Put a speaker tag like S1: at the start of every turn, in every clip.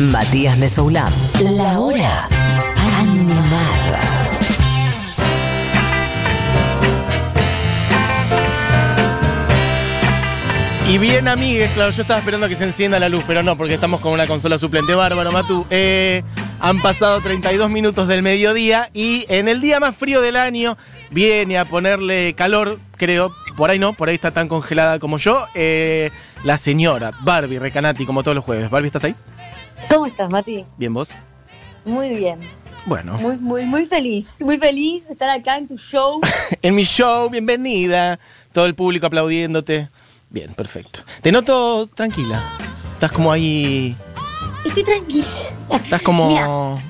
S1: Matías Mesoulán. La hora animada.
S2: Y bien, amigues, claro, yo estaba esperando que se encienda la luz, pero no, porque estamos con una consola suplente. Bárbaro, Matú. Eh, han pasado 32 minutos del mediodía y en el día más frío del año viene a ponerle calor, creo. Por ahí no, por ahí está tan congelada como yo. eh, la señora Barbie Recanati, como todos los jueves. Barbie, ¿estás ahí?
S3: ¿Cómo estás, Mati?
S2: Bien, vos.
S3: Muy bien.
S2: Bueno,
S3: Muy, muy, muy feliz. Muy feliz de estar acá en tu show.
S2: en mi show, bienvenida. Todo el público aplaudiéndote. Bien, perfecto. Te noto tranquila. Estás como ahí.
S3: Estoy tranquila.
S2: Estás como.
S3: Mira.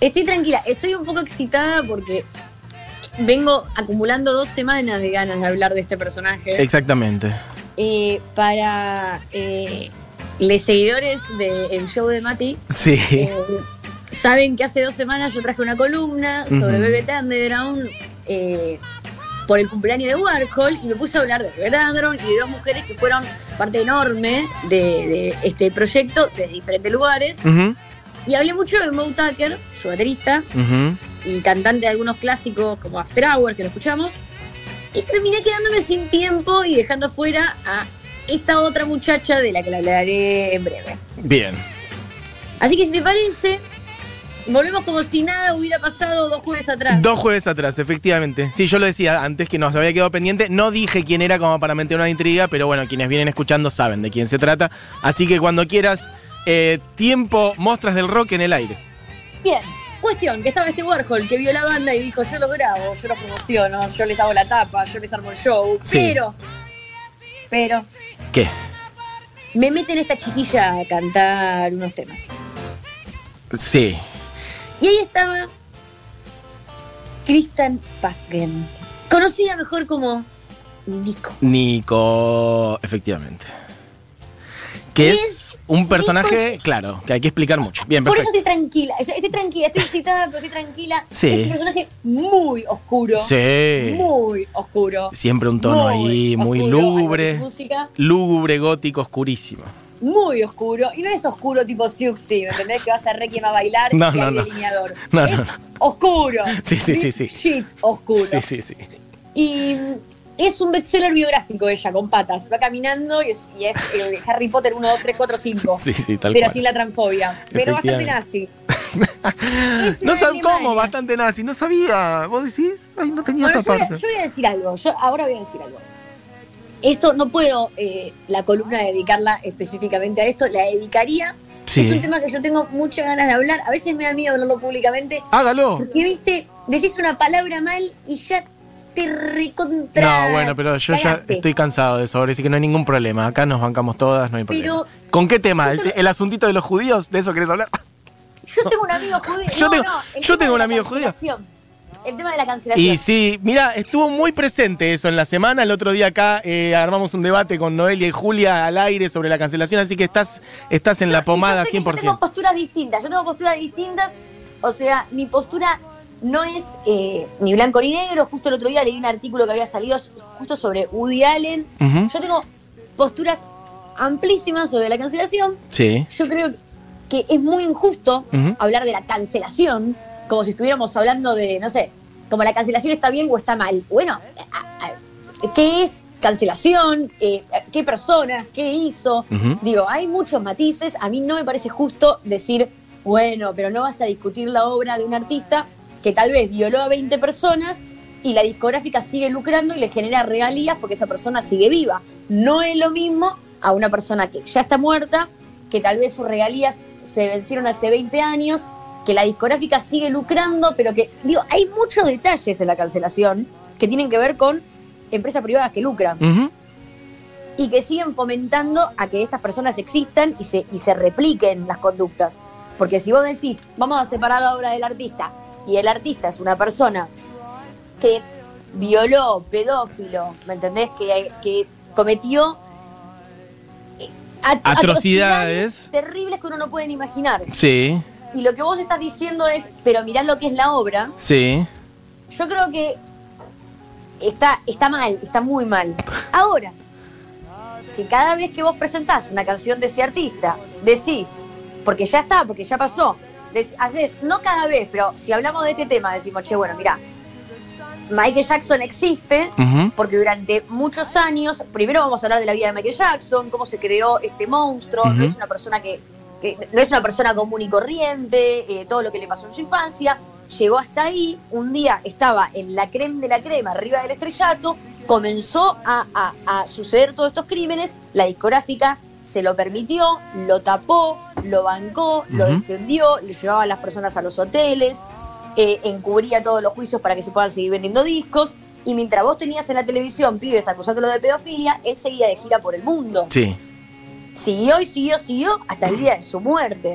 S3: Estoy tranquila. Estoy un poco excitada porque vengo acumulando dos semanas de ganas de hablar de este personaje.
S2: Exactamente.
S3: Eh, para eh, los seguidores del show de Mati,
S2: Sí.
S3: eh, saben que hace dos semanas yo traje una columna sobre. Velvet Underground eh, por el cumpleaños de Warhol y me puse a hablar de Velvet Underground y de dos mujeres que fueron parte enorme de, de este proyecto de diferentes lugares. Y hablé mucho de Moe Tucker, su baterista y cantante de algunos clásicos como After Hours, que lo escuchamos. Y terminé quedándome sin tiempo y dejando fuera a esta otra muchacha de la que le hablaré en breve.
S2: Bien.
S3: Así que si te parece, volvemos como si nada hubiera pasado dos jueves atrás.
S2: Dos jueves atrás, efectivamente. Sí, yo lo decía antes que nos había quedado pendiente. No dije quién era como para meter una intriga, pero bueno, quienes vienen escuchando saben de quién se trata. Así que cuando quieras, eh, tiempo, mostras del rock en el aire.
S3: Bien, cuestión, que estaba este Warhol que vio la banda y dijo, yo lo grabo, yo lo promociono, yo les hago la tapa, yo les armo el show,
S2: Sí.
S3: pero, pero,
S2: ¿Qué?
S3: me meten esta chiquilla a cantar unos temas.
S2: Sí.
S3: Y ahí estaba Kristen Paggen, conocida mejor como Nico.
S2: Nico, efectivamente. Que es un personaje, claro, que hay que explicar mucho. Bien,
S3: Por eso
S2: perfecto.
S3: estoy tranquila, estoy tranquila, estoy excitada, pero estoy tranquila.
S2: Sí.
S3: Es un personaje muy oscuro.
S2: Sí.
S3: Muy oscuro.
S2: Siempre un tono ahí muy
S3: oscuro,
S2: lúgubre. Lúgubre, gótico, oscurísimo.
S3: muy oscuro. Y no es oscuro tipo Siuxi, ¿me entendés? Que vas a Requiem a bailar
S2: No,
S3: y
S2: no,
S3: hay
S2: no.
S3: delineador.
S2: No,
S3: es
S2: no, no.
S3: oscuro.
S2: Sí, sí, sí, sí.
S3: Shit, oscuro.
S2: Sí, sí, sí.
S3: Y es un bestseller biográfico ella, con patas. Va caminando y es, y es Harry Potter 1, 2, 3, 4, 5.
S2: Sí, sí, tal
S3: pero
S2: cual.
S3: sin la transfobia. Pero bastante nazi.
S2: No
S3: una
S2: sabes cómo, bastante nazi, no sabía. ¿Vos decís? Ay, no tenía
S3: Bueno,
S2: esa
S3: yo voy, a,
S2: parte.
S3: yo voy a decir algo. Yo ahora voy a decir algo. Esto no puedo eh, la columna dedicarla específicamente a esto. La dedicaría. Es un
S2: Sí.
S3: tema que yo tengo muchas ganas de hablar. A veces me da miedo hablarlo públicamente.
S2: Hágalo.
S3: Porque, viste, decís una palabra mal y ya te recontra.
S2: No, bueno, pero yo ya estoy cansado de eso, ahora sí que no hay ningún problema. Acá nos bancamos todas, no hay problema.
S3: Pero-
S2: ¿Con qué tema? ¿El, el asuntito de los judíos? ¿De eso querés hablar?
S3: Yo tengo un amigo judío.
S2: Yo
S3: No,
S2: tengo-
S3: no,
S2: yo un amigo judío.
S3: El tema de la cancelación.
S2: Y sí, mira, estuvo muy presente eso en la semana. El otro día acá eh, armamos un debate con Noelia y Julia al aire sobre la cancelación, así que estás, estás en la
S3: yo
S2: pomada
S3: sé que Yo tengo
S2: 100%.
S3: posturas distintas. Yo tengo posturas distintas. O sea, mi postura no es eh, ni blanco ni negro. Justo el otro día leí un artículo que había salido justo sobre Woody Allen. Yo tengo posturas amplísimas sobre la cancelación.
S2: Sí.
S3: Yo creo que es muy injusto hablar de la cancelación como si estuviéramos hablando de, no sé, como la cancelación está bien o está mal. Bueno, ¿qué es cancelación? Eh, ¿Qué personas? ¿Qué hizo? Digo, hay muchos matices. A mí no me parece justo decir, bueno, pero no vas a discutir la obra de un artista que tal vez violó a 20 personas y la discográfica sigue lucrando y le genera regalías porque esa persona sigue viva. No es lo mismo a una persona que ya está muerta, que tal vez sus regalías se vencieron hace 20 años, que la discográfica sigue lucrando, pero que, digo, hay muchos detalles en la cancelación que tienen que ver con empresas privadas que lucran y que siguen fomentando a que estas personas existan y se, y se repliquen las conductas. Porque si vos decís, vamos a separar la obra del artista, y el artista es una persona que violó, pedófilo, ¿me entendés? Que, que cometió eh, at-
S2: Atrocidades.
S3: terribles que uno no puede ni imaginar.
S2: Sí,
S3: Y lo que vos estás diciendo es, pero mirá lo que es la obra,
S2: sí.
S3: yo creo que está, está mal, está muy mal. Ahora, si cada vez que vos presentás una canción de ese artista decís, porque ya está, porque ya pasó. Haces, no cada vez, pero si hablamos de este tema, decimos, che, bueno, mira, Michael Jackson existe porque durante muchos años, primero vamos a hablar de la vida de Michael Jackson, cómo se creó este monstruo, no es una persona que, que no es una persona común y corriente, eh, todo lo que le pasó en su infancia, llegó hasta ahí, un día estaba en la crema de la crema, arriba del estrellato, comenzó a, a- a suceder todos estos crímenes, la discográfica se lo permitió, lo tapó, lo bancó, lo defendió, le llevaba a las personas a los hoteles, eh, encubría todos los juicios para que se puedan seguir vendiendo discos. Y mientras vos tenías en la televisión pibes acusándolo de pedofilia, él seguía de gira por el mundo.
S2: Sí.
S3: Siguió y siguió, siguió hasta el día de su muerte.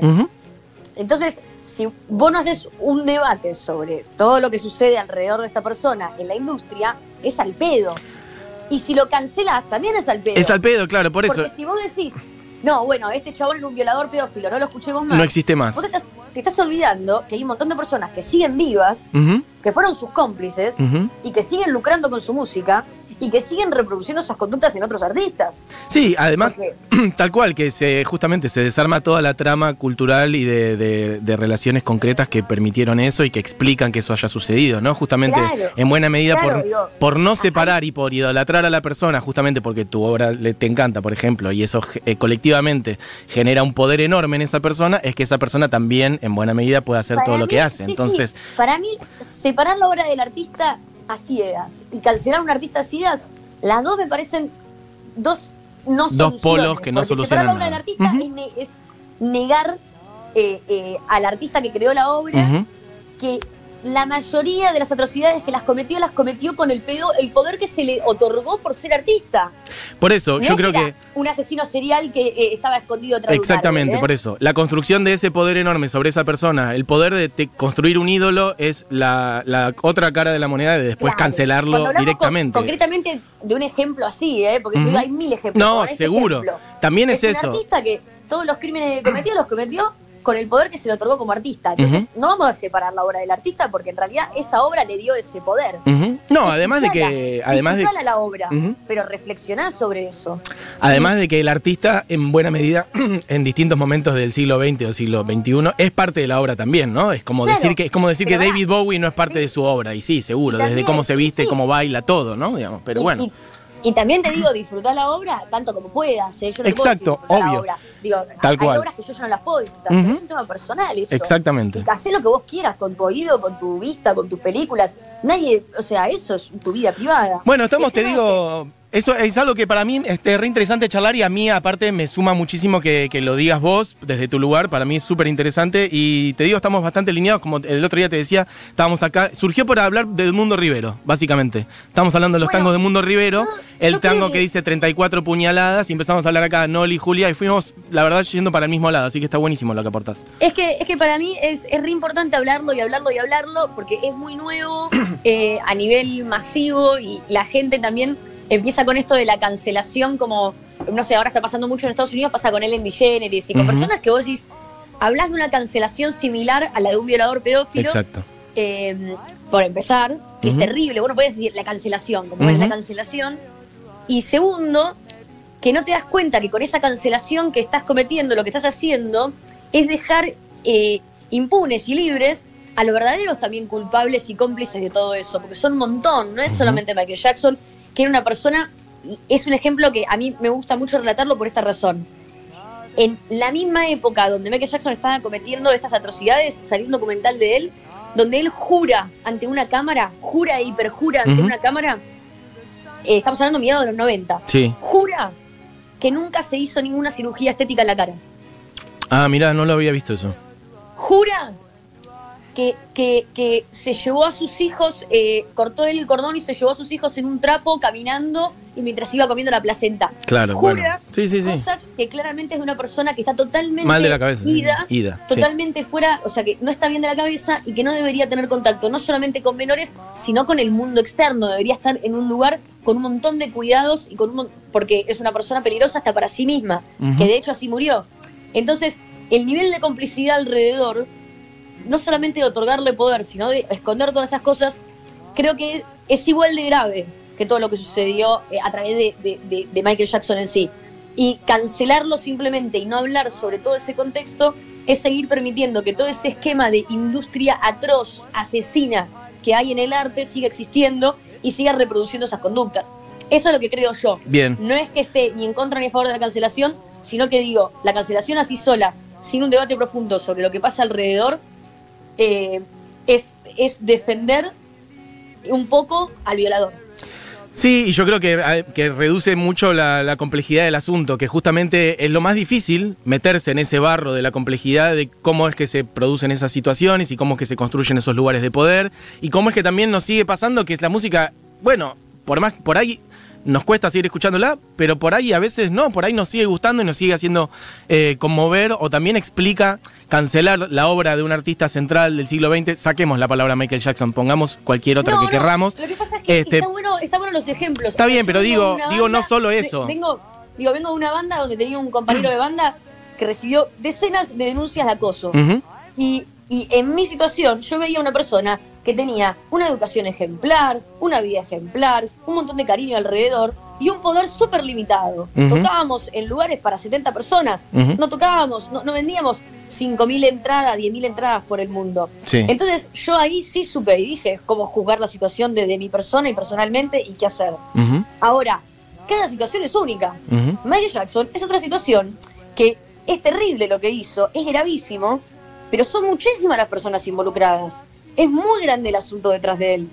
S3: Entonces, si vos no haces un debate sobre todo lo que sucede alrededor de esta persona en la industria, es al pedo. Y si lo cancelas, también es al pedo.
S2: Es al pedo, claro, por eso
S3: Porque si vos decís, no, bueno, este chabón era un violador pedófilo, no lo escuchemos más.
S2: no existe más.
S3: Vos te estás, te estás olvidando que hay un montón de personas que siguen vivas, que fueron sus cómplices y que siguen lucrando con su música y que siguen reproduciendo esas conductas en otros artistas.
S2: Sí, además,
S3: Porque-
S2: tal cual, que se justamente se desarma toda la trama cultural y de, de- de relaciones concretas que permitieron eso y que explican que eso haya sucedido, ¿no? Justamente,
S3: Claro,
S2: en buena medida,
S3: claro,
S2: por,
S3: digo,
S2: por no separar y por idolatrar a la persona, justamente porque tu obra le, te encanta, por ejemplo, y eso eh, colectivamente genera un poder enorme en esa persona, es que esa persona también, en buena medida, puede hacer todo lo que hace.
S3: sí, sí.
S2: Entonces,
S3: para mí, separar la obra del artista a ciegas y cancelar a un artista a ciegas, las dos me parecen dos no
S2: Dos polos que no solucionan
S3: Separar la obra del
S2: nada.
S3: artista es, ne- es negar eh, eh, al artista que creó la obra que la mayoría de las atrocidades que las cometió, las cometió con el, pedo, el poder que se le otorgó por ser artista.
S2: por eso,
S3: No
S2: yo
S3: es
S2: creo que...
S3: Un asesino serial que eh, estaba escondido un
S2: Exactamente,
S3: árbol, ¿eh?
S2: por eso. La construcción de ese poder enorme sobre esa persona, el poder de te- construir un ídolo es la, la otra cara de la moneda de después
S3: Claro.
S2: cancelarlo directamente.
S3: con- concretamente de un ejemplo así, ¿eh? porque te
S2: Ujú.
S3: digo, hay mil ejemplos.
S2: No,
S3: este
S2: seguro.
S3: ejemplo.
S2: También es,
S3: un
S2: eso.
S3: artista que todos los crímenes que cometió los cometió con el poder que se le otorgó como artista. Entonces, no vamos a separar la obra del artista porque en realidad esa obra le dio ese poder.
S2: No, además de que. Además de,
S3: la obra, pero reflexioná sobre eso.
S2: además de que el artista, en buena medida, en distintos momentos del siglo XX o siglo XXI, es parte de la obra también, ¿no? Es como
S3: Claro,
S2: decir que, es como decir que David Bowie no es parte
S3: Sí.
S2: de su obra. Y sí, seguro,
S3: Y
S2: desde cómo se
S3: sí,
S2: viste,
S3: sí.
S2: cómo baila, todo, ¿no? Digamos, pero
S3: Y-
S2: bueno.
S3: Y, y también te digo, disfrutar la obra tanto como puedas. ¿eh? Yo no te puedo
S2: Exacto,
S3: decir disfrutar la
S2: obvio.
S3: obra. Digo,
S2: Tal
S3: hay
S2: cual.
S3: obras que yo ya no las puedo disfrutar,
S2: Ujú.
S3: pero es un tema personal eso.
S2: Exactamente.
S3: Y hacé lo que vos quieras con tu oído, con tu vista, con tus películas. Nadie, o sea, eso es tu vida privada.
S2: Bueno, estamos, te digo, eso es algo que para mí es re interesante charlar y a mí aparte me suma muchísimo que, que lo digas vos desde tu lugar, para mí es súper interesante y te digo, estamos bastante alineados, como el otro día te decía, estábamos acá, surgió por hablar del Mundo Rivero, básicamente. Estamos hablando de los
S3: Bueno,
S2: tangos de Mundo Rivero,
S3: yo-
S2: el
S3: yo
S2: tango
S3: que-
S2: que dice 34 puñaladas y empezamos a hablar acá Noli y Julia y fuimos, la verdad, yendo para el mismo lado, así que está buenísimo lo que aportás.
S3: Es que, es que para mí es, es re importante hablarlo y hablarlo y hablarlo porque es muy nuevo eh, a nivel masivo y la gente también empieza con esto de la cancelación como, no sé, ahora está pasando mucho en Estados Unidos, pasa con Ellen DeGeneres y con personas que vos decís, hablas de una cancelación similar a la de un violador pedófilo,
S2: Exacto.
S3: eh, por empezar, que es terrible, vos no podés decir la cancelación, como es la cancelación, y segundo, que no te das cuenta que con esa cancelación que estás cometiendo, lo que estás haciendo, es dejar eh, impunes y libres a los verdaderos también culpables y cómplices de todo eso, porque son un montón, no es solamente Michael Jackson, que era una persona, y es un ejemplo que a mí me gusta mucho relatarlo por esta razón. En la misma época donde Michael Jackson estaba cometiendo estas atrocidades, salió un documental de él, donde él jura ante una cámara, jura e hiperjura ante una cámara, eh, estamos hablando mediados de los 90,
S2: Sí.
S3: jura que nunca se hizo ninguna cirugía estética en la cara.
S2: Ah, mirá, no lo había visto eso.
S3: Jura que, que, que se llevó a sus hijos, eh, cortó él el cordón y se llevó a sus hijos en un trapo caminando y mientras iba comiendo la placenta.
S2: Claro,
S3: Jura
S2: bueno. Sí, sí, sí.
S3: Cosas que claramente es de una persona que está totalmente
S2: Mal de la cabeza.
S3: ida, totalmente fuera, o sea, que no está bien de la cabeza y que no debería tener contacto no solamente con menores, sino con el mundo externo. Debería estar en un lugar con un montón de cuidados y con un porque es una persona peligrosa hasta para sí misma, que de hecho así murió. Entonces, el nivel de complicidad alrededor, no solamente de otorgarle poder, sino de esconder todas esas cosas, creo que es igual de grave que todo lo que sucedió eh, a través de, de- de- de Michael Jackson en sí. Y cancelarlo simplemente y no hablar sobre todo ese contexto es seguir permitiendo que todo ese esquema de industria atroz, asesina que hay en el arte siga existiendo y siga reproduciendo esas conductas. Eso es lo que creo yo.
S2: Bien.
S3: No es que esté ni en contra ni a favor de la cancelación, sino que digo, la cancelación así sola, sin un debate profundo sobre lo que pasa alrededor, eh, es, es defender un poco al violador.
S2: Sí, y yo creo que, que reduce mucho la, la complejidad del asunto, que justamente es lo más difícil meterse en ese barro de la complejidad de cómo es que se producen esas situaciones y cómo es que se construyen esos lugares de poder y cómo es que también nos sigue pasando que es la música, bueno, por más por ahí nos cuesta seguir escuchándola, pero por ahí a veces no, por ahí nos sigue gustando y nos sigue haciendo eh, conmover o también explica cancelar la obra de un artista central del siglo XX, saquemos la palabra Michael Jackson, pongamos cualquier otra
S3: No,
S2: que
S3: no,
S2: querramos.
S3: Lo que pasa es que
S2: Este,
S3: está, bueno, está bueno los ejemplos.
S2: Está bien, pero digo- digo, no solo eso.
S3: Vengo, digo, vengo de una banda donde tenía un compañero de banda que recibió decenas de denuncias de acoso. Y, y en mi situación, yo veía una persona que tenía una educación ejemplar, una vida ejemplar, un montón de cariño alrededor y un poder súper limitado. Tocábamos en lugares para 70 personas, no tocábamos, no, no vendíamos 5.000 entradas, 10.000 entradas por el mundo.
S2: Sí.
S3: Entonces yo ahí sí supe y dije cómo juzgar la situación de, de mi persona y personalmente y qué hacer. Ahora, cada situación es única. Michael Jackson es otra situación que es terrible lo que hizo, es gravísimo, pero son muchísimas las personas involucradas. Es muy grande el asunto detrás de él.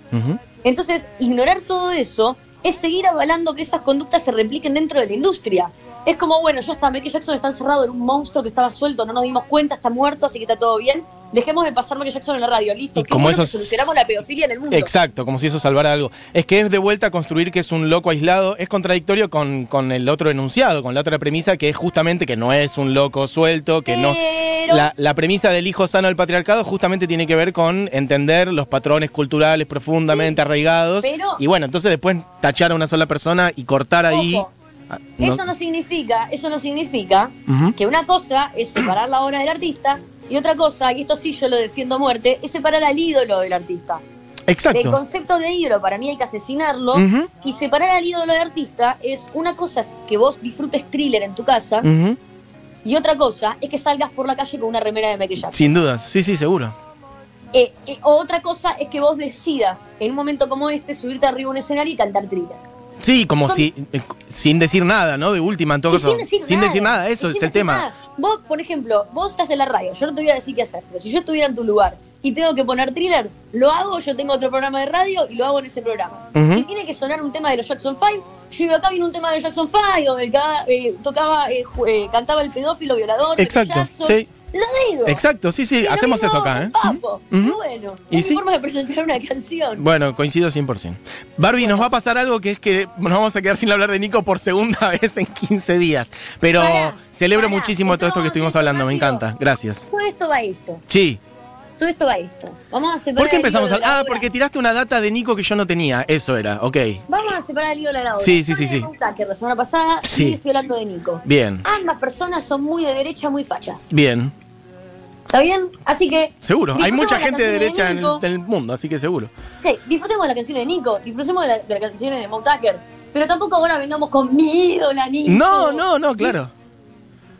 S3: Entonces, ignorar todo eso es seguir avalando que esas conductas se repliquen dentro de la industria. Es como, bueno, ya está, Michael Jackson está encerrado en un monstruo que estaba suelto, no nos dimos cuenta, está muerto, así que está todo bien. Dejemos de pasar Michael Jackson en la radio, listo. Qué
S2: como
S3: bueno
S2: eso
S3: que solucionamos la pedofilia en el mundo.
S2: Exacto, como si eso salvara algo. Es que es de vuelta a construir que es un loco aislado, es contradictorio con, con el otro enunciado, con la otra premisa que es justamente que no es un loco suelto, que no... La, la premisa del hijo sano del patriarcado justamente tiene que ver con entender los patrones culturales profundamente arraigados.
S3: pero-
S2: y bueno, entonces después tachar a una sola persona y cortar ahí... Ah, no-
S3: Eso no significa, eso no significa que una cosa es separar la obra del artista y otra cosa, y esto sí yo lo defiendo a muerte, es separar al ídolo del artista. El
S2: Exacto.
S3: concepto de ídolo para mí hay que asesinarlo y separar al ídolo del artista es una cosa es que vos disfrutes thriller en tu casa y otra cosa es que salgas por la calle con una remera de Michael Jackson.
S2: Sin dudas, sí, sí, seguro.
S3: Eh, eh, o otra cosa es que vos decidas en un momento como este subirte arriba a un escenario y cantar thriller.
S2: Sí, como
S3: Son-
S2: si, eh, sin decir nada, ¿no? De última, en todo caso.
S3: sin decir
S2: sin
S3: nada.
S2: decir nada, eso es el tema.
S3: nada. Vos, por ejemplo, vos estás en la radio, yo no te voy a decir qué hacer, pero si yo estuviera en tu lugar y tengo que poner thriller, lo hago, yo tengo otro programa de radio y lo hago en ese programa. Si tiene que sonar un tema de los Jackson 5, yo iba acá viene un tema de los Jackson 5, donde cada, eh, tocaba, eh, eh, cantaba el pedófilo violador,
S2: Exacto,
S3: Jackson.
S2: sí.
S3: Lo digo.
S2: Exacto, sí, sí, hacemos eso acá, ¿eh?
S3: Papo. Bueno,
S2: Y
S3: es
S2: sí.
S3: mi forma de presentar una canción.
S2: Bueno, coincido 100%. Barbie, nos va a pasar algo que es que nos vamos a quedar sin hablar de Nico por segunda vez en 15 días. Pero celebro muchísimo todo esto que estuvimos hablando, me encanta. Gracias.
S3: Todo esto va a esto.
S2: Sí.
S3: Todo esto va a esto. Vamos a separar
S2: ¿Por qué empezamos a.? Ah, porque tiraste una data de Nico que yo no tenía. Eso era, ok.
S3: Vamos a separar el ídolo de la obra.
S2: Sí, sí,
S3: Yo
S2: sí, sí.
S3: Tucker la semana pasada
S2: Sí.
S3: estoy hablando de Nico.
S2: Bien,
S3: Ambas personas son muy de derecha, muy fachas.
S2: bien.
S3: ¿Está bien? Así que.
S2: Seguro. Hay mucha
S3: la
S2: gente de derecha en el, mundo, así que seguro.
S3: Sí, disfrutemos de la canción de Nico, disfrutemos de, la- de las canciones de Paul Tucker. Pero tampoco ahora vengamos con mi ídola, Nico.
S2: No, no, no, claro.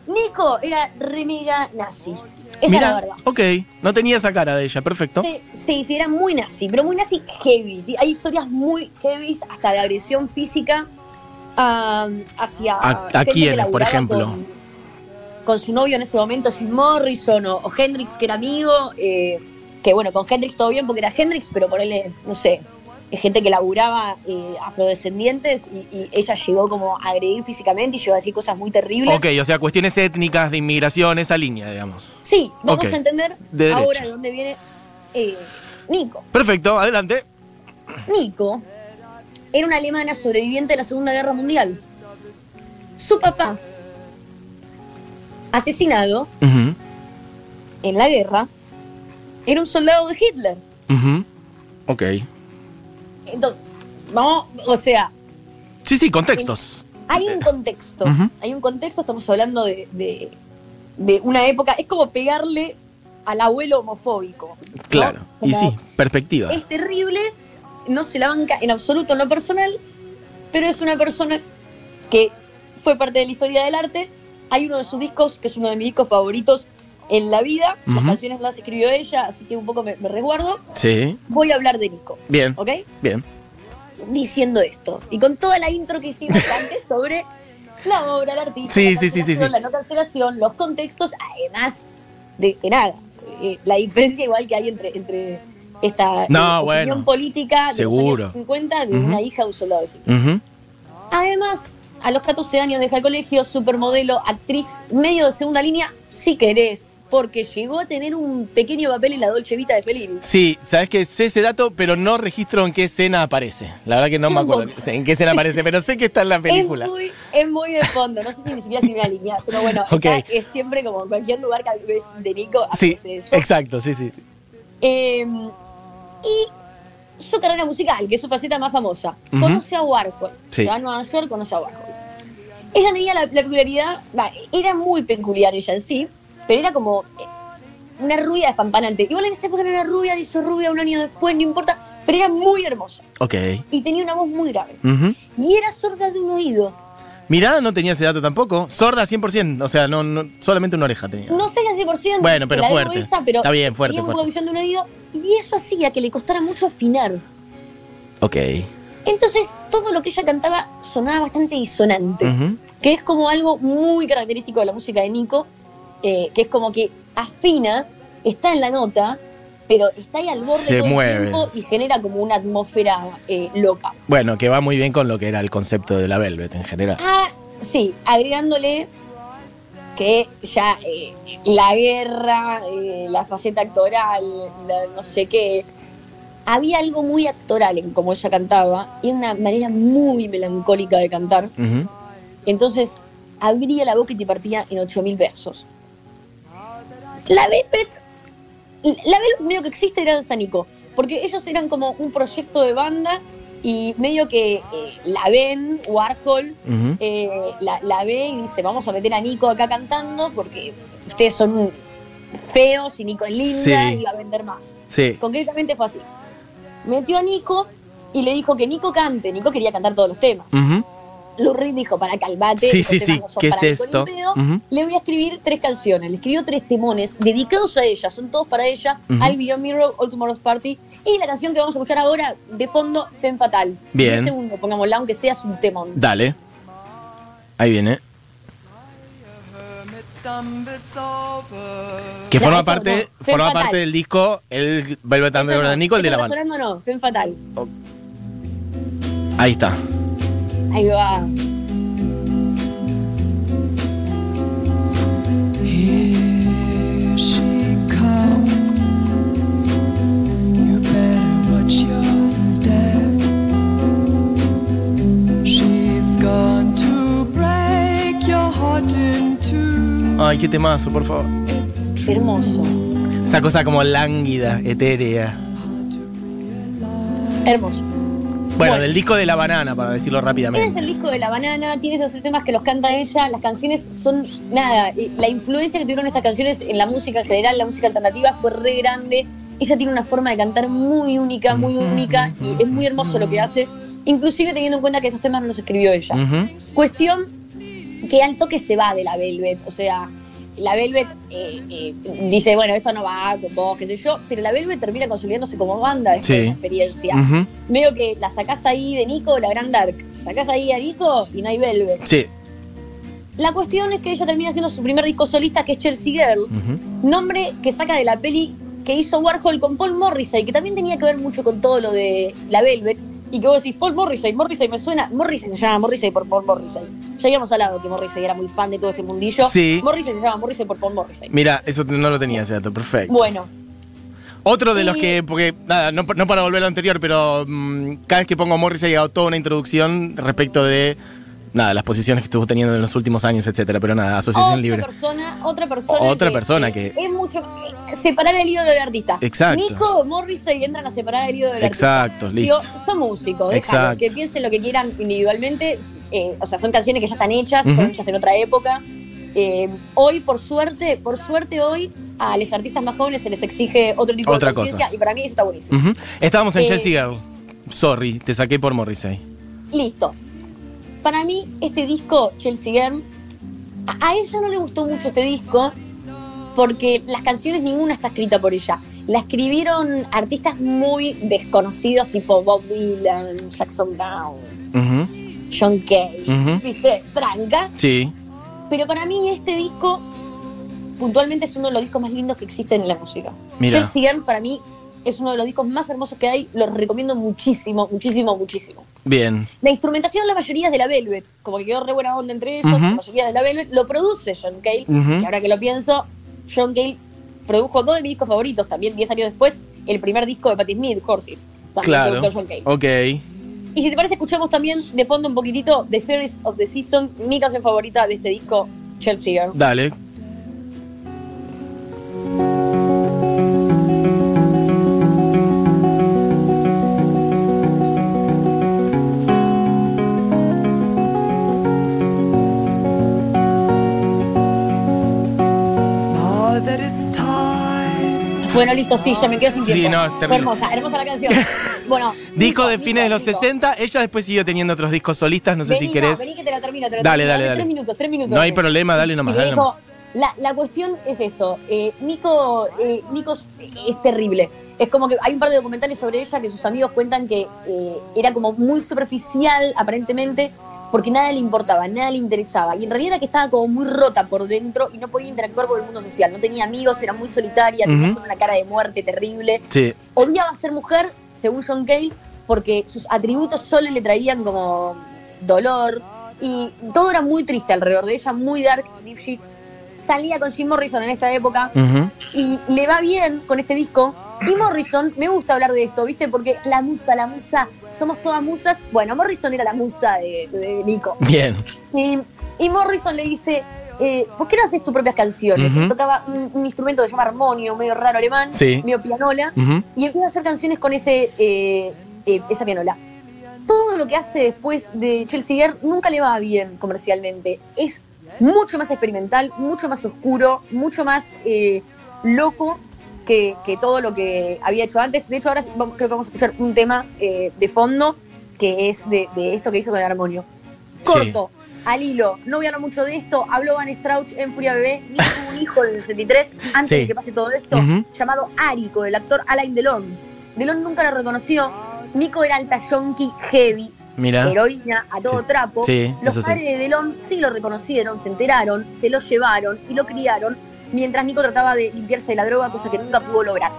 S3: Nico era re mega nazi. Esa es la
S2: Mira,
S3: verdad.
S2: ok. No tenía esa cara de ella, perfecto.
S3: Sí, Sí, sí, era muy nazi, pero muy nazi heavy. Hay historias muy heavy, hasta de agresión física ah, hacia.
S2: ¿A- a quiénes, por ejemplo?
S3: Con, con su novio en ese momento, Jim Morrison o, o Hendrix, que era amigo. eh, que bueno, con Hendrix todo bien porque era Hendrix, pero ponerle, no sé, gente que laburaba eh, afrodescendientes y, y ella llegó como a agredir físicamente y llegó a decir cosas muy terribles.
S2: Ok, o sea, cuestiones étnicas, de inmigración, esa línea, digamos.
S3: Sí, vamos a entender
S2: De
S3: ahora de dónde viene eh, Nico.
S2: Perfecto, adelante.
S3: Nico era una alemana sobreviviente de la Segunda Guerra Mundial. Su papá, asesinado en la guerra, era un soldado de Hitler.
S2: ujú. Ok.
S3: Entonces, vamos, o sea,
S2: Sí, sí, contextos.
S3: hay un contexto. Hay un contexto, estamos hablando de, de- de una época, es como pegarle al abuelo homofóbico. ¿no?
S2: Claro. Y sí, perspectiva.
S3: Es terrible, no se la banca en absoluto en lo personal, pero es una persona que fue parte de la historia del arte. Hay uno de sus discos, que es uno de mis discos favoritos en la vida. Las
S2: Ujú.
S3: canciones las escribió ella, así que un poco me, me resguardo.
S2: Sí.
S3: Voy a hablar de Nico,
S2: Bien.
S3: ¿ok?
S2: Bien.
S3: Diciendo esto. Y con toda la intro que hicimos antes sobre la obra, el artista,
S2: Sí,
S3: la
S2: sí, sí, sí, sí.
S3: la no cancelación, los contextos, además de que nada. eh, la diferencia igual que hay entre, entre esta
S2: No,
S3: eh, opinión política de
S2: Seguro.
S3: los años 50 de una hija de un soldado de. Además, a los 14 años deja el colegio, supermodelo, actriz, medio de segunda línea, si querés, porque llegó a tener un pequeño papel en la Dolce Vita de Fellini.
S2: Sí, sabes que sé ese dato, pero no registro en qué escena aparece. La verdad que no me acuerdo en qué escena aparece, pero sé que está en la película.
S3: Es muy, es muy de fondo, no sé si ni siquiera es una línea, pero bueno,
S2: Ok.
S3: está- es siempre como en cualquier lugar que ves de Nico,
S2: Sí,
S3: eso.
S2: exacto, sí, sí. sí.
S3: Eh, y su carrera musical, que es su faceta más famosa. Conoce a Warhol.
S2: Sí.
S3: Se va a Nueva York, conoce a Warhol. Ella tenía la, la peculiaridad, era muy peculiar ella en sí, pero era como eh, una rubia espampanante. Igual en esa época no era rubia, hizo rubia un año después, no importa, pero era muy hermosa
S2: Ok.
S3: y tenía una voz muy grave.
S2: Ujú.
S3: Y era sorda de un oído.
S2: Mirá, no tenía ese dato tampoco. Sorda 100%, o sea, no, no solamente una oreja tenía.
S3: No sé al 100%.
S2: Bueno, pero
S3: la
S2: fuerte.
S3: esa, pero
S2: Está bien, fuerte,
S3: Tenía un poco
S2: fuerte.
S3: de visión de un oído y eso hacía que le costara mucho afinar.
S2: Ok.
S3: Entonces, todo lo que ella cantaba sonaba bastante disonante,
S2: Ujú.
S3: Que es como algo muy característico de la música de Nico, eh, que es como que afina, está en la nota, pero está ahí al borde
S2: Se
S3: todo
S2: mueve.
S3: el tiempo y genera como una atmósfera eh, loca.
S2: Bueno, que va muy bien con lo que era el concepto de la Velvet en general.
S3: Ah, sí, agregándole que ya eh, la guerra, eh, la faceta actoral, la no sé qué, había algo muy actoral en cómo ella cantaba y una manera muy melancólica de cantar. Entonces, abría la boca y te partía en 8000 versos. La Velvet, la Velvet medio que existe gracias a Nico, porque ellos eran como un proyecto de banda y medio que eh, la ven, Warhol, eh, la, la ve y dice, vamos a meter a Nico acá cantando porque ustedes son feos y Nico es linda
S2: Sí.
S3: y va a vender más.
S2: Sí.
S3: Concretamente fue así. Metió a Nico y le dijo que Nico cante. Nico quería cantar todos los temas. Lou Reed dijo, para calmate.
S2: Sí, ¿Qué es esto?
S3: Le voy a escribir tres canciones. Le escribió tres temones dedicados a ella. Son todos para ella.
S2: Ujú.
S3: I'll Be Your Mirror, All Tomorrow's Party. Y la canción que vamos a escuchar ahora, de fondo, Femme Fatal.
S2: Bien.
S3: Un segundo, pongámosla, aunque sea un temón.
S2: Dale. Ahí viene. Que forma
S3: eso,
S2: parte,
S3: no.
S2: Forma
S3: Fatal.
S2: parte del disco El Velvet Underground
S3: no,
S2: el de la banda.
S3: sonando, no, Femme Fatal.
S2: Ahí está.
S3: Ahí va.
S4: Here she comes. You better watch your step. She's gone to break your heart in two.
S2: Ay, qué temazo, por favor.
S3: Hermoso.
S2: Esa cosa como lánguida, etérea.
S3: Hermoso.
S2: Bueno,
S3: Bueno.
S2: del disco de la banana, para decirlo
S3: Tienes
S2: rápidamente.
S3: el disco de La Banana, tienes esos temas que los canta ella, las canciones son nada, la influencia que tuvieron estas canciones en la música en general, la música alternativa fue re grande. Ella tiene una forma de cantar muy única, muy única y es muy hermoso lo que hace, inclusive teniendo en cuenta que estos temas no los escribió ella.
S2: Ujú.
S3: Cuestión que al toque se va de la Velvet, o sea, la Velvet eh, eh, dice, bueno, esto no va con vos, qué sé yo, pero la Velvet termina consolidándose como banda después
S2: Sí.
S3: de esa experiencia. Medio que la sacás ahí de Nico, la Grand Dark. Sacás ahí a Nico y no hay Velvet.
S2: Sí.
S3: La cuestión es que ella termina haciendo su primer disco solista, que es Chelsea Girl. Nombre que saca de la peli que hizo Warhol con Paul Morrissey, que también tenía que ver mucho con todo lo de la Velvet. Y que vos decís, Paul Morrissey, Morrissey me suena. Morrissey se llama Morrissey por Paul Morrissey. Ya habíamos hablado que Morrissey era muy fan de todo este mundillo.
S2: Sí.
S3: Morrissey se llama Morrissey por Paul Morrissey.
S2: Mira, eso no lo tenía ese dato, perfecto.
S3: Bueno,
S2: Otro de los que, porque, nada, no, no para volver a lo anterior, pero mm, cada vez que pongo Morrissey hago toda una introducción respecto de, nada, las posiciones que estuvo teniendo en los últimos años, etcétera, pero nada, asociación
S3: otra
S2: libre.
S3: persona, otra persona.
S2: Otra persona que-
S3: Es mucho. Separar el ídolo del artista.
S2: Exacto.
S3: Nico, Morrissey entran a separar el ídolo del artista.
S2: Exacto, listo.
S3: Digo, son músicos, déjalo,
S2: Exacto.
S3: que piensen lo que quieran individualmente. eh, o sea, son canciones que ya están hechas, fueron hechas en otra época. Eh, hoy, por suerte, por suerte hoy, a los artistas más jóvenes se les exige otro tipo
S2: Otra
S3: de conciencia y para mí eso está buenísimo.
S2: Estábamos en
S3: Eh,
S2: Chelsea Girl. Sorry, te saqué por Morrissey.
S3: Listo. Para mí, este disco, Chelsea Girl, a, a ella no le gustó mucho este disco porque las canciones ninguna está escrita por ella. La escribieron artistas muy desconocidos, tipo Bob Dylan, Jackson Brown, John Kay,
S2: Ujú.
S3: ¿viste? Tranca.
S2: Sí.
S3: Pero para mí este disco, puntualmente, es uno de los discos más lindos que existen en la música.
S2: Mira.
S3: Chelsea Girl, para mí, es uno de los discos más hermosos que hay. Los recomiendo muchísimo, muchísimo, muchísimo.
S2: Bien.
S3: La instrumentación, la mayoría es de la Velvet, como que quedó re buena onda entre ellos, la mayoría es de la Velvet, lo produce John Cale,
S2: Ujú.
S3: que ahora que lo pienso, John Cale produjo dos de mis discos favoritos, también 10 años después, el primer disco de Patti Smith, Horses, también
S2: Claro.
S3: productor John Cale.
S2: Ok.
S3: Y si te parece, escuchamos también de fondo un poquitito The Fairest of the Season, mi canción favorita de este disco, Chelsea Girl.
S2: Dale.
S3: Bueno, listo, sí, ya me quedo sin
S2: Sí,
S3: tiempo.
S2: no, es
S3: Fue
S2: terrible.
S3: hermosa, hermosa la canción. Bueno.
S2: Disco de fines de los
S3: Nico.
S2: 60. Ella después siguió teniendo otros discos solistas. No sé
S3: Vení,
S2: si querés.
S3: vení que te la termino, te la
S2: Dale,
S3: termino.
S2: dale, dale.
S3: Tres minutos, tres minutos.
S2: No hay problema, dale nomás, dale
S3: dijo,
S2: nomás.
S3: La, la cuestión es esto. eh, Nico, eh, Nico es, es terrible. Es como que hay un par de documentales sobre ella que sus amigos cuentan que eh, era como muy superficial, aparentemente, porque nada le importaba, nada le interesaba. Y en realidad era que estaba como muy rota por dentro y no podía interactuar con el mundo social. No tenía amigos, era muy solitaria, tenía una cara de muerte terrible.
S2: Sí.
S3: Odiaba ser mujer, según John Cale, porque sus atributos solo le traían como dolor. Y todo era muy triste alrededor de ella, muy dark, deep shit. Salía con Jim Morrison en esta época y le va bien con este disco. Y Morrison, me gusta hablar de esto, ¿viste? Porque la musa, la musa, somos todas musas. Bueno, Morrison era la musa de, de Nico.
S2: Bien.
S3: Y, y Morrison le dice, eh, ¿por qué no haces tus propias canciones? Él tocaba un, un instrumento que se llama armonio, medio raro alemán,
S2: Sí.
S3: medio pianola, y empieza a hacer canciones con ese eh, eh, esa pianola. Todo lo que hace después de Chelsea Girl nunca le va bien comercialmente. Es mucho más experimental, mucho más oscuro, mucho más loco que, que todo lo que había hecho antes. De hecho, ahora sí vamos- creo que vamos a escuchar un tema eh, de fondo que es de, de esto que hizo con el armonio. Corto, al hilo, no voy a hablar mucho de esto. Habló Van Strauch en Furia Bebé. Nico tuvo un hijo en el 63, antes
S2: Sí.
S3: de que pase todo esto,
S2: Ujú.
S3: llamado Ari, con el actor Alain Delon. Delon nunca lo reconoció. Nico era alta yonki heavy, heroína a todo
S2: Sí.
S3: trapo.
S2: Sí,
S3: Los
S2: sí.
S3: padres de Delon sí lo reconocieron, se enteraron, se lo llevaron y lo criaron, mientras Nico trataba de limpiarse de la droga, cosa que nunca pudo lograr.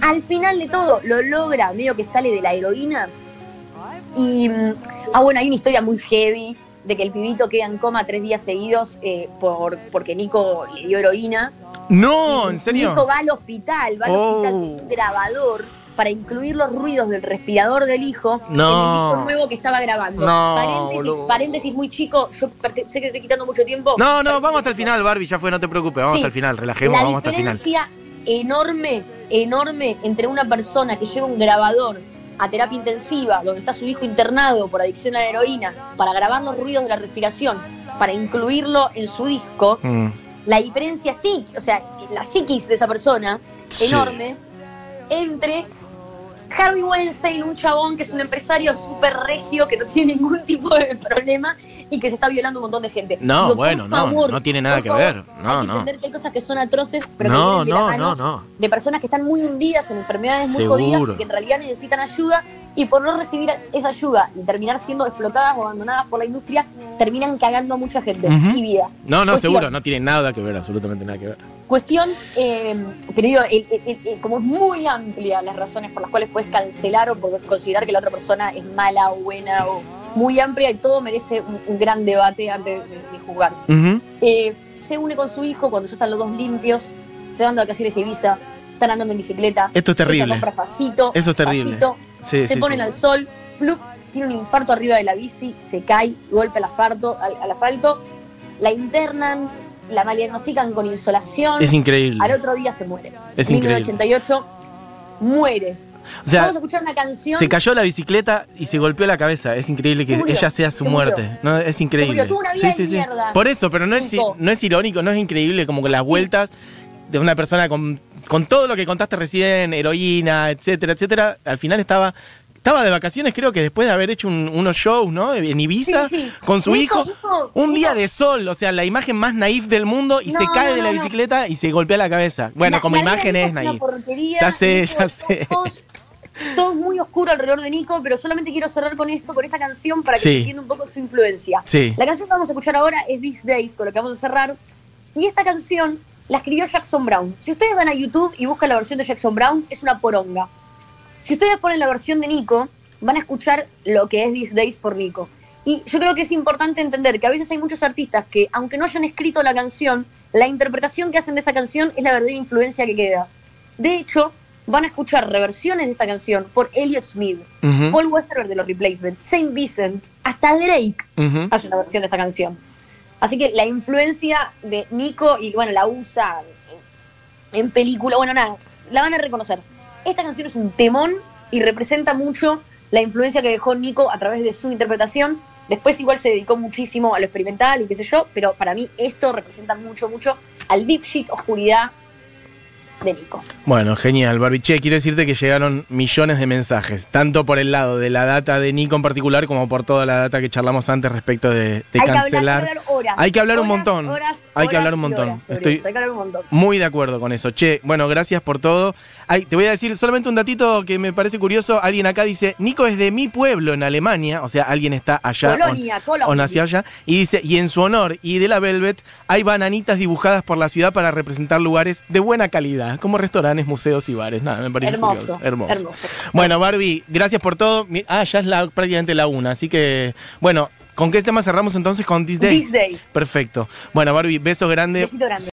S3: Al final de todo, lo logra, medio que sale de la heroína. Y, mm, ah, bueno, hay una historia muy heavy de que el pibito queda en coma tres días seguidos eh, por, porque Nico le dio heroína.
S2: No,
S3: Y
S2: ¿en serio?
S3: Nico va al hospital, va al
S2: Oh.
S3: hospital con un grabador para incluir los ruidos del respirador del hijo
S2: No.
S3: en el disco nuevo que estaba grabando.
S2: No,
S3: paréntesis, paréntesis muy chico, yo sé que estoy quitando mucho tiempo.
S2: No, no, vamos hasta el final, Barbie, ya fue, no te preocupes, vamos
S3: Sí.
S2: hasta el final, relajemos,
S3: La
S2: vamos hasta el final.
S3: diferencia enorme, enorme entre una persona que lleva un grabador a terapia intensiva, donde está su hijo internado por adicción a la heroína, para grabar los ruidos de la respiración, para incluirlo en su disco,
S2: Mm,
S3: la diferencia sí, o sea, la psiquis de esa persona,
S2: Sí.
S3: enorme, entre Harvey Weinstein, un chabón que es un empresario súper regio, que no tiene ningún tipo de problema y que se está violando un montón de gente.
S2: No,
S3: Digo,
S2: bueno, no, no tiene nada que
S3: favor,
S2: ver. No,
S3: hay que
S2: no.
S3: entender que hay cosas que son atroces, pero que
S2: No,
S3: de
S2: no, no, no.
S3: de personas que están muy hundidas en enfermedades muy jodidas y que en realidad necesitan ayuda y por no recibir esa ayuda y terminar siendo explotadas o abandonadas por la industria, terminan cagando a mucha gente y vida.
S2: No, no,
S3: Cuestión.
S2: seguro, no tiene nada que ver, absolutamente nada que ver.
S3: Cuestión, eh, pero digo, el- el- el- el- como es muy amplia las razones por las cuales puedes cancelar o por considerar que la otra persona es mala o buena o muy amplia y todo merece un, un gran debate antes de, de juzgar.
S2: Ujú.
S3: Eh, se une con su hijo cuando ya están los dos limpios, se van de vacaciones a Ibiza, están andando en bicicleta.
S2: Esto es terrible. Eso es terrible. Sí,
S3: se
S2: sí,
S3: ponen
S2: sí.
S3: al sol, plup, tiene un infarto arriba de la bici, se cae, golpea el asfalto, al, al asfalto, la internan, la maldiagnostican con insolación,
S2: Es increíble.
S3: al otro día se muere.
S2: Es
S3: 1988 muere.
S2: O sea,
S3: Vamos a escuchar una canción.
S2: se cayó la bicicleta y se golpeó la cabeza. Es increíble que ella sea su
S3: se
S2: muerte. No, es increíble.
S3: tuvo una vida de mierda.
S2: Por eso, pero no es, no es irónico, no es increíble como que las
S3: Sí.
S2: vueltas de una persona con, con todo lo que contaste recién, heroína, etcétera, etcétera. Al final estaba estaba de vacaciones, creo que después de haber hecho un- unos shows, ¿no? En Ibiza,
S3: Sí, sí.
S2: con su hijo. Un día de sol, o sea, la imagen más naif del mundo y
S3: No,
S2: se cae
S3: no,
S2: de la
S3: no,
S2: bicicleta y se golpea la cabeza. Bueno,
S3: La-
S2: como
S3: la
S2: imagen es naif. Ya sé, ya sé.
S3: Todos, todo muy oscuro alrededor de Nico, pero solamente quiero cerrar con esto, con esta canción, para que
S2: Sí.
S3: se entienda un poco su influencia.
S2: Sí.
S3: La canción que vamos a escuchar ahora es These Days, con lo que vamos a cerrar. Y esta canción la escribió Jackson Brown. Si ustedes van a YouTube y buscan la versión de Jackson Brown, es una poronga. Si ustedes ponen la versión de Nico, van a escuchar lo que es These Days por Nico. Y yo creo que es importante entender que a veces hay muchos artistas que, aunque no hayan escrito la canción, la interpretación que hacen de esa canción es la verdadera influencia que queda. De hecho, van a escuchar reversiones de esta canción por Elliot Smith,
S2: Ujú.
S3: Paul Westerberg de los Replacements, Saint Vincent, hasta Drake
S2: Ujú.
S3: hace una versión de esta canción. Así que la influencia de Nico, y bueno, la usa en, en película, bueno, nada, la van a reconocer. Esta canción es un temón y representa mucho la influencia que dejó Nico a través de su interpretación. Después igual se dedicó muchísimo a lo experimental y qué sé yo, pero para mí esto representa mucho, mucho al deep shit, oscuridad de Nico.
S2: Bueno, genial, Barbie. Che, quiero decirte que llegaron millones de mensajes, tanto por el lado de la data de Nico en particular, como por toda la data que charlamos antes respecto de, de
S3: hay, que hablar,
S2: cancelar.
S3: hay que hablar horas.
S2: Hay que hablar un montón.
S3: horas,
S2: Hay que hablar un montón. Estoy-
S3: hay que hablar un montón.
S2: Muy de acuerdo con eso. Che, bueno, gracias por todo. Ay, te voy a decir solamente un datito que me parece curioso. Alguien acá dice, Nico es de mi pueblo en Alemania, o sea, alguien está allá o-
S3: Colonia,
S2: o,
S3: Colonia.
S2: nació allá, y dice, y en su honor y de la Velvet hay bananitas dibujadas por la ciudad para representar lugares de buena calidad, como restaurantes, museos y bares. Nada, me parece
S3: Hermoso,
S2: curioso. Hermoso.
S3: hermoso.
S2: Bueno, Barbie, gracias por todo. Ah, ya es la, prácticamente la una, así que, bueno, ¿con qué tema cerramos entonces? Con These Days.
S3: These Days.
S2: Perfecto. Bueno, Barbie, beso grande.
S3: Besito grande.